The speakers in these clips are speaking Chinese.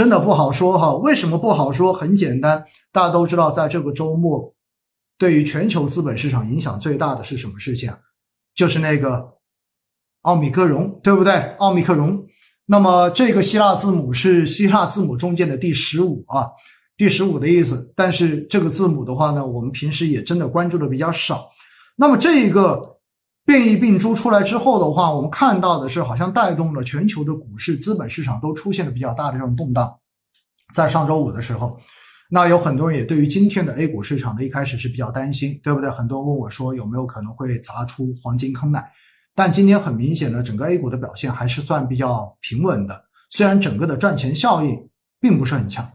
真的不好说哈。为什么不好说？很简单，大家都知道，在这个周末，对于全球资本市场影响最大的是什么事情？就是那个奥密克戎，对不对？奥密克戎。那么这个希腊字母是希腊字母中间的第十五啊，第十五的意思。但是这个字母的话呢，我们平时也真的关注的比较少。那么这一个变异病株出来之后的话，我们看到的是好像带动了全球的股市、资本市场都出现了比较大的这种动荡。在上周五的时候，那有很多人也对于今天的 A 股市场呢，一开始是比较担心，对不对？很多人问我说有没有可能会砸出黄金坑来？但今天很明显呢，整个 A 股的表现还是算比较平稳的，虽然整个的赚钱效应并不是很强。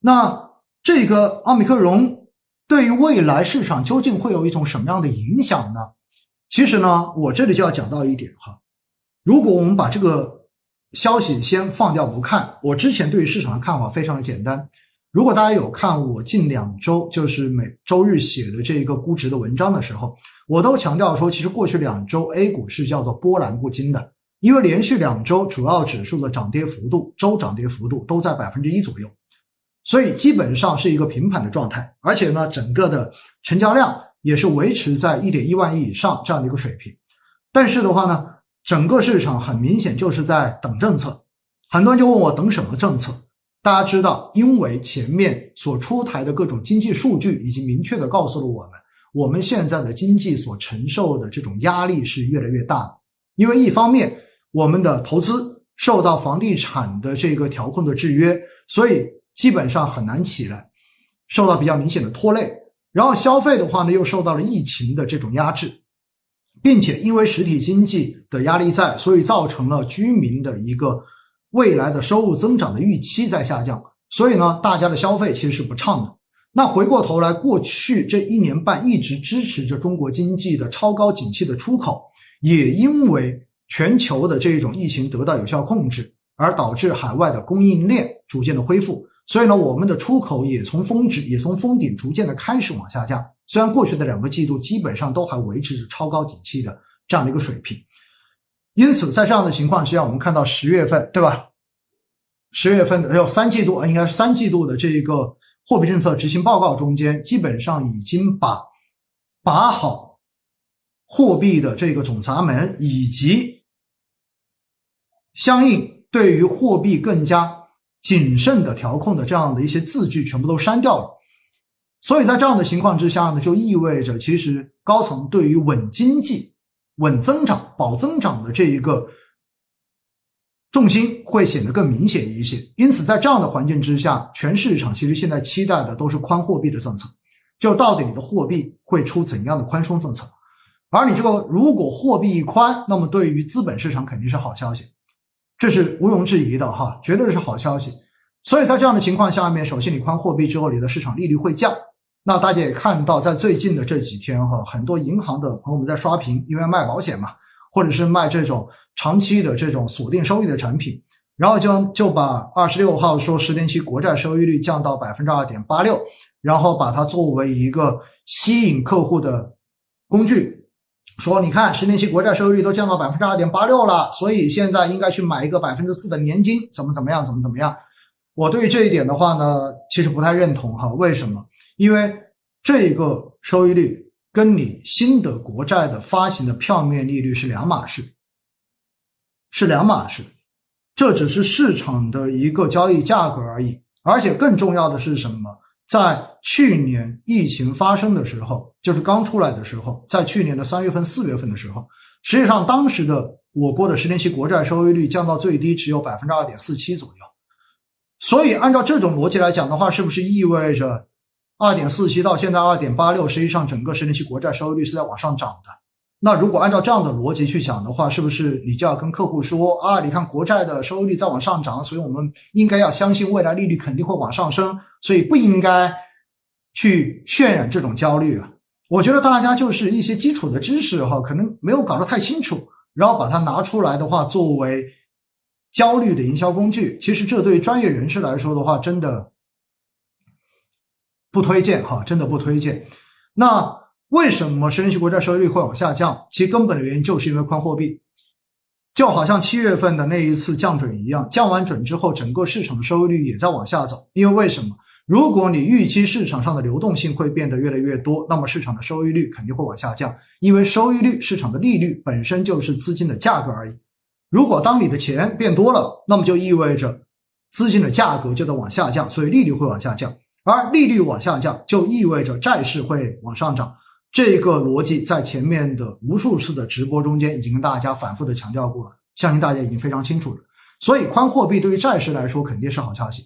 那这个奥密克戎对于未来市场究竟会有一种什么样的影响呢？其实呢，我这里就要讲到一点哈，如果我们把这个消息先放掉不看，我之前对于市场的看法非常的简单。如果大家有看我近两周就是每周日写的这一个估值的文章的时候，我都强调说，其实过去两周 A 股是叫做波澜不惊的，因为连续两周主要指数的涨跌幅度，周涨跌幅度都在百分之一左右，所以基本上是一个平盘的状态，而且呢，整个的成交量也是维持在一点一万亿以上这样的一个水平。但是的话呢，整个市场很明显就是在等政策，很多人就问我等什么政策。大家知道，因为前面所出台的各种经济数据已经明确的告诉了我们，我们现在的经济所承受的这种压力是越来越大。因为一方面，我们的投资受到房地产的这个调控的制约，所以基本上很难起来，受到比较明显的拖累。然后消费的话呢，又受到了疫情的这种压制，并且因为实体经济的压力在，所以造成了居民的一个。未来的收入增长的预期在下降，所以呢，大家的消费其实是不畅的。那回过头来，过去这一年半一直支持着中国经济的超高景气的出口，也因为全球的这种疫情得到有效控制，而导致海外的供应链逐渐的恢复。所以呢，我们的出口也从峰值，也从峰顶逐渐的开始往下降。虽然过去的两个季度基本上都还维持着超高景气的这样的一个水平。因此，在这样的情况之下，我们看到十月份，对吧？十月份的有三季度啊，应该是三季度的这一个货币政策执行报告中间，基本上已经把把好货币的这个总闸门，以及相应对于货币更加谨慎的调控的这样的一些字句，全部都删掉了。所以在这样的情况之下呢，就意味着其实高层对于稳经济。稳增长、保增长的这一个重心会显得更明显一些。因此，在这样的环境之下，全市场其实现在期待的都是宽货币的政策，就到底你的货币会出怎样的宽松政策。而你这个如果货币一宽，那么对于资本市场肯定是好消息，这是毋庸置疑的哈，绝对是好消息。所以在这样的情况下面，首先你宽货币之后，你的市场利率会降。那大家也看到，在最近的这几天哈，很多银行的朋友们在刷屏，因为卖保险嘛，或者是卖这种长期的这种锁定收益的产品，然后就就把二十六号说十年期国债收益率降到百分之二点八六，然后把它作为一个吸引客户的工具，说你看十年期国债收益率都降到百分之二点八六了，所以现在应该去买一个百分之四的年金，怎么怎么样，怎么怎么样。我对这一点的话呢，其实不太认同哈，为什么？因为这个收益率跟你新的国债的发行的票面利率是两码事，是两码事，这只是市场的一个交易价格而已。而且更重要的是什么？在去年疫情发生的时候，就是刚出来的时候，在去年的三月份、四月份的时候，实际上当时的我国的十年期国债收益率降到最低只有百分之二点四七左右。所以按照这种逻辑来讲的话，是不是意味着？二点四七到现在二点八六，实际上整个十年期国债收益率是在往上涨的。那如果按照这样的逻辑去讲的话，是不是你就要跟客户说啊？你看国债的收益率在往上涨，所以我们应该要相信未来利率肯定会往上升，所以不应该去渲染这种焦虑啊？我觉得大家就是一些基础的知识哈，可能没有搞得太清楚，然后把它拿出来的话作为焦虑的营销工具，其实这对专业人士来说的话，真的。不推荐哈，真的不推荐。那为什么十年期国债收益率会往下降？其根本的原因就是因为宽货币。就好像七月份的那一次降准一样，降完准之后，整个市场的收益率也在往下走。因为为什么？如果你预期市场上的流动性会变得越来越多，那么市场的收益率肯定会往下降。因为收益率，市场的利率本身就是资金的价格而已。如果当你的钱变多了，那么就意味着资金的价格就在往下降，所以利率会往下降。而利率往下降，就意味着债市会往上涨。这个逻辑在前面的无数次的直播中间已经跟大家反复的强调过了，相信大家已经非常清楚了。所以宽货币对于债市来说肯定是好消息。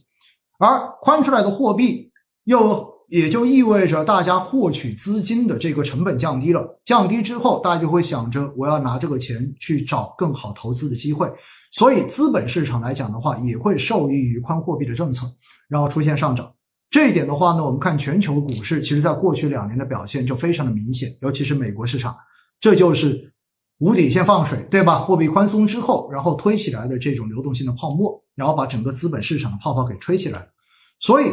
而宽出来的货币，又也就意味着大家获取资金的这个成本降低了。降低之后，大家就会想着我要拿这个钱去找更好投资的机会。所以资本市场来讲的话，也会受益于宽货币的政策，然后出现上涨。这一点的话呢，我们看全球股市，其实在过去两年的表现就非常的明显，尤其是美国市场，这就是无底线放水，对吧？货币宽松之后，然后推起来的这种流动性的泡沫。然后把整个资本市场的泡泡给吹起来，所以，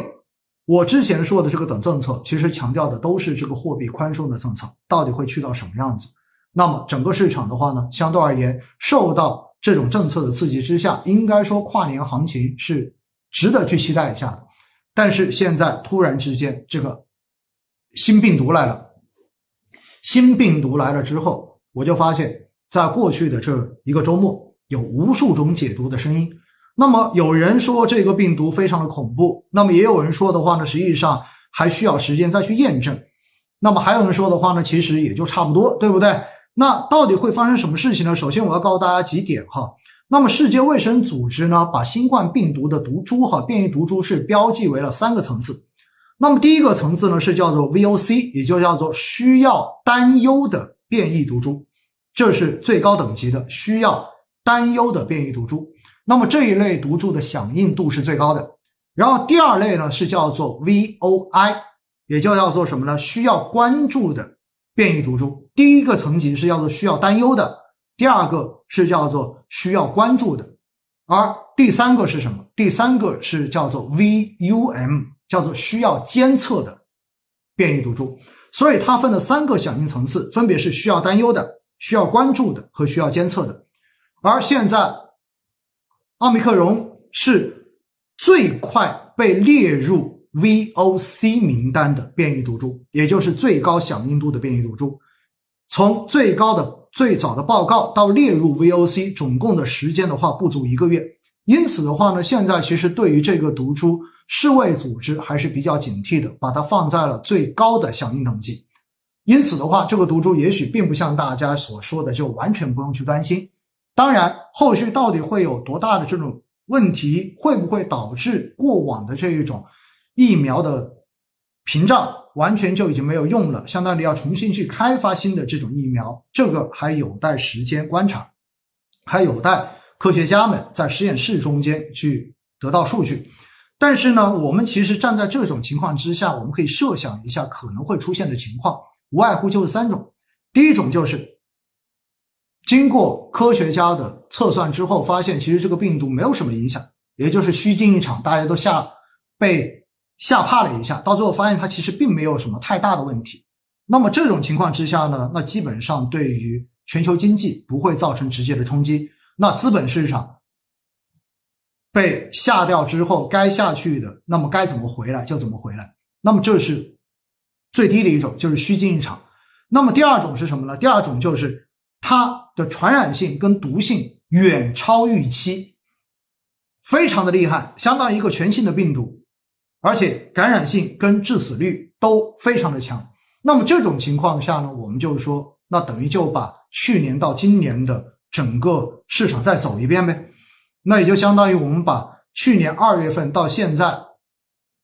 我之前说的这个等政策，其实强调的都是这个货币宽松的政策到底会去到什么样子。那么整个市场的话呢，相对而言，受到这种政策的刺激之下，应该说跨年行情是值得去期待一下的。但是现在突然之间，这个新病毒来了，新病毒来了之后，我就发现，在过去的这一个周末，有无数种解读的声音。那么有人说这个病毒非常的恐怖，那么也有人说的话呢，实际上还需要时间再去验证。那么还有人说的话呢，其实也就差不多，对不对？那到底会发生什么事情呢？首先我要告诉大家几点哈。那么世界卫生组织呢，把新冠病毒的毒株哈变异毒株是标记为了三个层次。那么第一个层次呢是叫做 VOC，也就叫做需要担忧的变异毒株，这是最高等级的需要担忧的变异毒株。那么这一类毒株的响应度是最高的，然后第二类呢是叫做 VOI，也就叫做什么呢？需要关注的变异毒株。第一个层级是叫做需要担忧的，第二个是叫做需要关注的，而第三个是什么？第三个是叫做 VUM，叫做需要监测的变异毒株。所以它分了三个响应层次，分别是需要担忧的、需要关注的和需要监测的。而现在。奥密克戎是最快被列入 VOC 名单的变异毒株，也就是最高响应度的变异毒株。从最高的最早的报告到列入 VOC，总共的时间的话不足一个月。因此的话呢，现在其实对于这个毒株，世卫组织还是比较警惕的，把它放在了最高的响应等级。因此的话，这个毒株也许并不像大家所说的，就完全不用去担心。当然，后续到底会有多大的这种问题，会不会导致过往的这一种疫苗的屏障完全就已经没有用了，相当于要重新去开发新的这种疫苗，这个还有待时间观察，还有待科学家们在实验室中间去得到数据。但是呢，我们其实站在这种情况之下，我们可以设想一下可能会出现的情况，无外乎就是三种，第一种就是。经过科学家的测算之后，发现其实这个病毒没有什么影响，也就是虚惊一场，大家都吓被吓怕了一下，到最后发现它其实并没有什么太大的问题。那么这种情况之下呢，那基本上对于全球经济不会造成直接的冲击。那资本市场被下掉之后，该下去的，那么该怎么回来就怎么回来。那么这是最低的一种，就是虚惊一场。那么第二种是什么呢？第二种就是。它的传染性跟毒性远超预期，非常的厉害，相当于一个全新的病毒，而且感染性跟致死率都非常的强。那么这种情况下呢，我们就是说，那等于就把去年到今年的整个市场再走一遍呗。那也就相当于我们把去年二月份到现在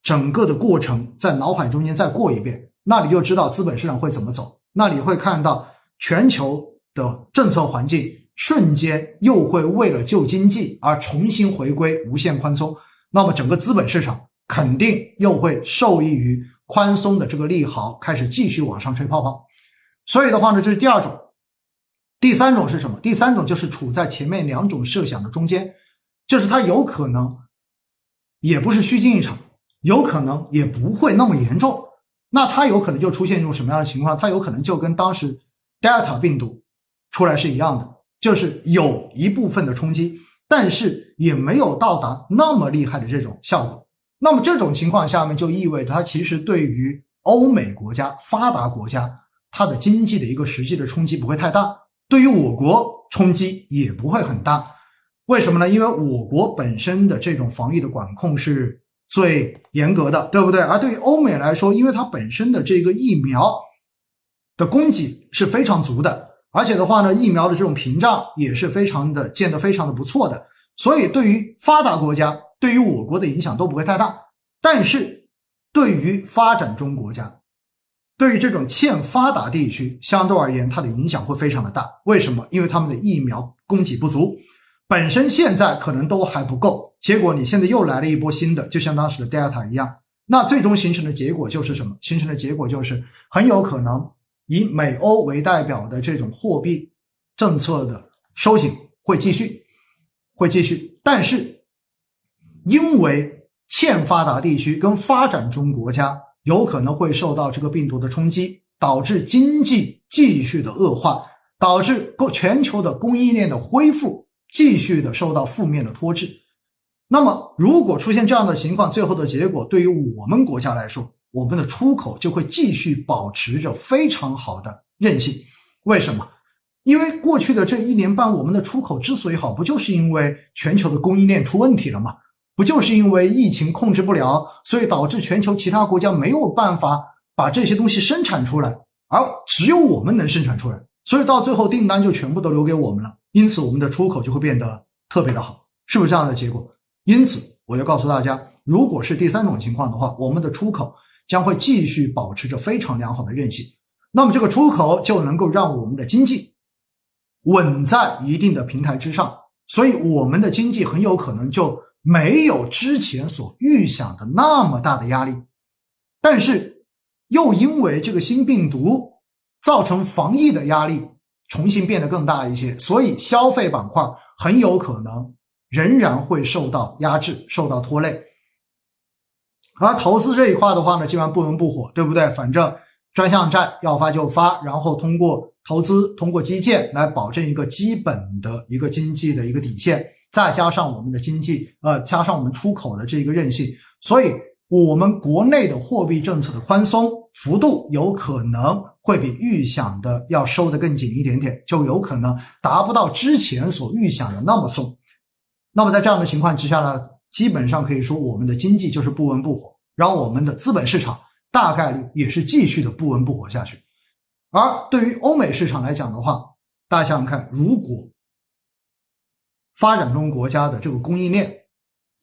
整个的过程在脑海中间再过一遍，那你就知道资本市场会怎么走。那你会看到全球。的政策环境瞬间又会为了救经济而重新回归无限宽松，那么整个资本市场肯定又会受益于宽松的这个利好，开始继续往上吹泡泡。所以的话呢，这是第二种。第三种是什么？第三种就是处在前面两种设想的中间，就是它有可能也不是虚惊一场，有可能也不会那么严重。那它有可能就出现一种什么样的情况？它有可能就跟当时 Delta 病毒。出来是一样的，就是有一部分的冲击，但是也没有到达那么厉害的这种效果。那么这种情况下面就意味着它其实对于欧美国家、发达国家，它的经济的一个实际的冲击不会太大，对于我国冲击也不会很大。为什么呢？因为我国本身的这种防疫的管控是最严格的，对不对？而对于欧美来说，因为它本身的这个疫苗的供给是非常足的，而且的话呢，疫苗的这种屏障也是非常的建得非常的不错的，所以对于发达国家，对于我国的影响都不会太大。但是，对于发展中国家，对于这种欠发达地区，相对而言，它的影响会非常的大。为什么？因为他们的疫苗供给不足。本身现在可能都还不够，结果你现在又来了一波新的，就像当时的 Delta 一样，那最终形成的结果就是什么？形成的结果就是很有可能以美欧为代表的这种货币政策的收紧会继续，会继续。但是因为欠发达地区跟发展中国家有可能会受到这个病毒的冲击，导致经济继续的恶化，导致全球的供应链的恢复。继续的受到负面的拖制，那么如果出现这样的情况，最后的结果对于我们国家来说，我们的出口就会继续保持着非常好的韧性。为什么？因为过去的这一年半，我们的出口之所以好，不就是因为全球的供应链出问题了吗？不就是因为疫情控制不了，所以导致全球其他国家没有办法把这些东西生产出来，而只有我们能生产出来，所以到最后订单就全部都留给我们了。因此，我们的出口就会变得特别的好，是不是这样的结果？因此，我要告诉大家，如果是第三种情况的话，我们的出口将会继续保持着非常良好的韧性。那么，这个出口就能够让我们的经济稳在一定的平台之上，所以我们的经济很有可能就没有之前所预想的那么大的压力。但是，又因为这个新病毒造成防疫的压力。重新变得更大一些，所以消费板块很有可能仍然会受到压制、受到拖累。而投资这一块的话呢，基本上不温不火，对不对？反正专项债要发就发，然后通过投资、通过基建来保证一个基本的一个经济的一个底线，再加上我们的经济，呃，加上我们出口的这个韧性，所以。我们国内的货币政策的宽松幅度有可能会比预想的要收得更紧一点点，就有可能达不到之前所预想的那么松。那么在这样的情况之下呢，基本上可以说我们的经济就是不温不火，然后我们的资本市场大概率也是继续的不温不火下去。而对于欧美市场来讲的话，大家想想看，如果发展中国家的这个供应链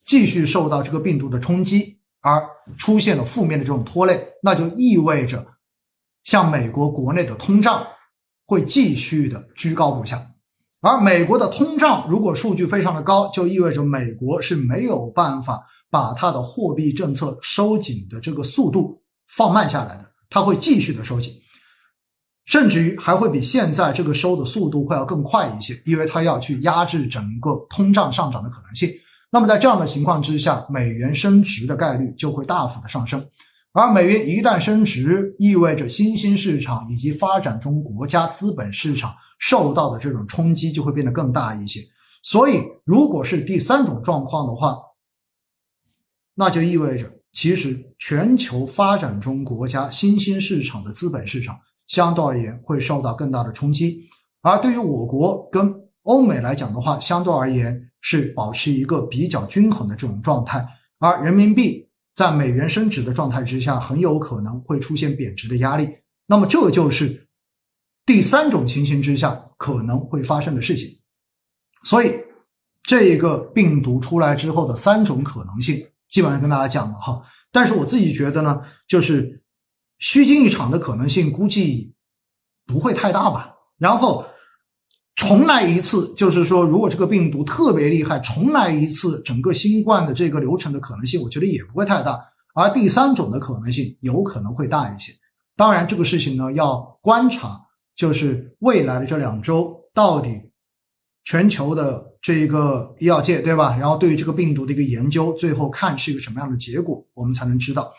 继续受到这个病毒的冲击，而出现了负面的这种拖累，那就意味着，像美国国内的通胀会继续的居高不下，而美国的通胀如果数据非常的高，就意味着美国是没有办法把它的货币政策收紧的这个速度放慢下来的，它会继续的收紧，甚至于还会比现在这个收的速度会要更快一些，因为它要去压制整个通胀上涨的可能性。那么在这样的情况之下，美元升值的概率就会大幅的上升，而美元一旦升值，意味着新兴市场以及发展中国家资本市场受到的这种冲击就会变得更大一些。所以，如果是第三种状况的话，那就意味着其实全球发展中国家新兴市场的资本市场相对而言会受到更大的冲击，而对于我国跟欧美来讲的话，相对而言。是保持一个比较均衡的这种状态，而人民币在美元升值的状态之下，很有可能会出现贬值的压力。那么这就是第三种情形之下可能会发生的事情。所以，这一个病毒出来之后的三种可能性，基本上跟大家讲了哈。但是我自己觉得呢，就是虚惊一场的可能性估计不会太大吧。然后。重来一次，就是说，如果这个病毒特别厉害，重来一次整个新冠的这个流程的可能性，我觉得也不会太大。而第三种的可能性有可能会大一些。当然，这个事情呢要观察，就是未来的这两周到底全球的这一个医药界，对吧？然后对于这个病毒的一个研究，最后看是一个什么样的结果，我们才能知道。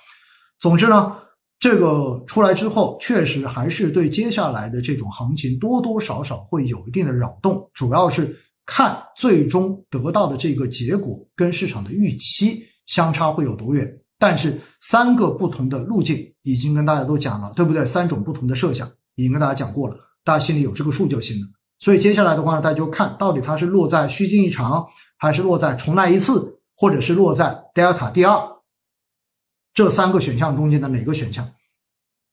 总之呢，这个出来之后，确实还是对接下来的这种行情多多少少会有一定的扰动，主要是看最终得到的这个结果跟市场的预期相差会有多远。但是三个不同的路径已经跟大家都讲了，对不对？三种不同的设想已经跟大家讲过了，大家心里有这个数就行了。所以接下来的话，大家就看到底它是落在虚惊一场，还是落在重来一次，或者是落在 Delta 第二这三个选项中间的哪个选项？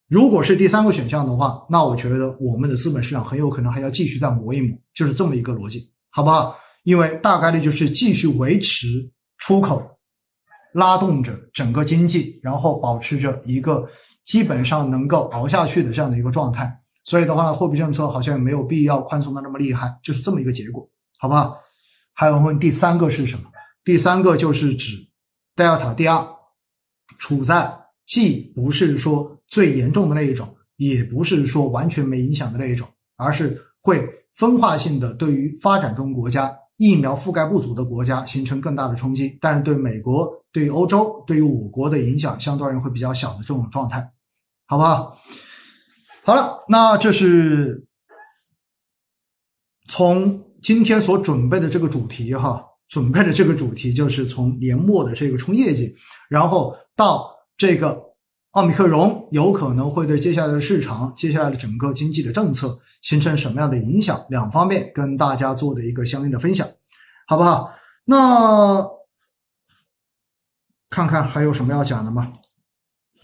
如果是第三个选项的话，那我觉得我们的资本市场很有可能还要继续再磨一磨，就是这么一个逻辑，好不好？因为大概率就是继续维持出口。拉动着整个经济，然后保持着一个基本上能够熬下去的这样的一个状态，所以的话呢，货币政策好像也没有必要宽松的那么厉害，就是这么一个结果，好不好？还有问第三个是什么？第三个就是指德尔塔第二处在既不是说最严重的那一种，也不是说完全没影响的那一种，而是会分化性的对于发展中国家。疫苗覆盖不足的国家形成更大的冲击，但是对美国、对于欧洲、对于我国的影响相对而言会比较小的这种状态，好不好？好了，那这是从今天所准备的这个主题哈，准备的这个主题就是从年末的这个冲业绩，然后到这个奥密克戎有可能会对接下来的市场、接下来的整个经济的政策。形成什么样的影响？两方面跟大家做的一个相应的分享，好不好？那看看还有什么要讲的吗？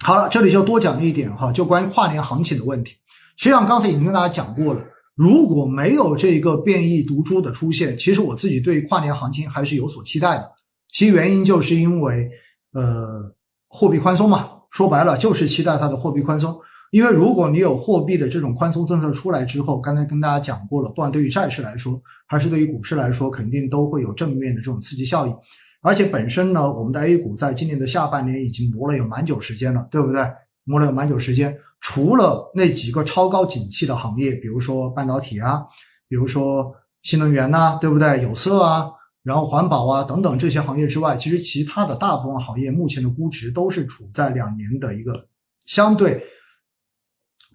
好了，这里就多讲一点哈，就关于跨年行情的问题。实际上刚才已经跟大家讲过了，如果没有这个变异毒株的出现，其实我自己对跨年行情还是有所期待的。其原因就是因为呃货币宽松嘛，说白了就是期待它的货币宽松。因为如果你有货币的这种宽松政策出来之后，刚才跟大家讲过了，不管对于债市来说，还是对于股市来说，肯定都会有正面的这种刺激效应。而且本身呢，我们的 A 股在今年的下半年已经磨了有蛮久时间了，对不对？磨了有蛮久时间，除了那几个超高景气的行业，比如说半导体啊，比如说新能源呐，对不对？有色啊，然后环保啊等等这些行业之外，其实其他的大部分行业目前的估值都是处在两年的一个相对。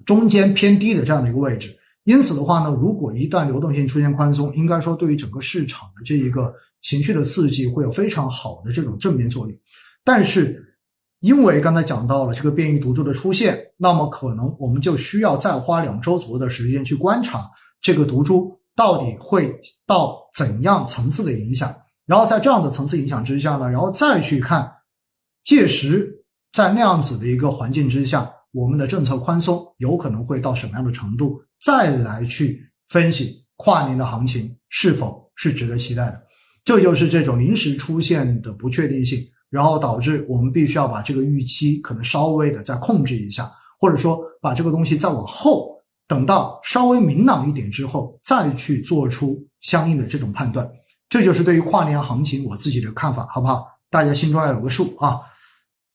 中间偏低的这样的一个位置，因此的话呢，如果一旦流动性出现宽松，应该说对于整个市场的这一个情绪的刺激会有非常好的这种正面作用。但是，因为刚才讲到了这个变异毒株的出现，那么可能我们就需要再花两周左右的时间去观察这个毒株到底会到怎样层次的影响，然后在这样的层次影响之下呢，然后再去看，届时在那样子的一个环境之下。我们的政策宽松有可能会到什么样的程度？再来去分析跨年的行情是否是值得期待的？这就是这种临时出现的不确定性，然后导致我们必须要把这个预期可能稍微的再控制一下，或者说把这个东西再往后，等到稍微明朗一点之后再去做出相应的这种判断。这就是对于跨年行情我自己的看法，好不好？大家心中要有个数啊。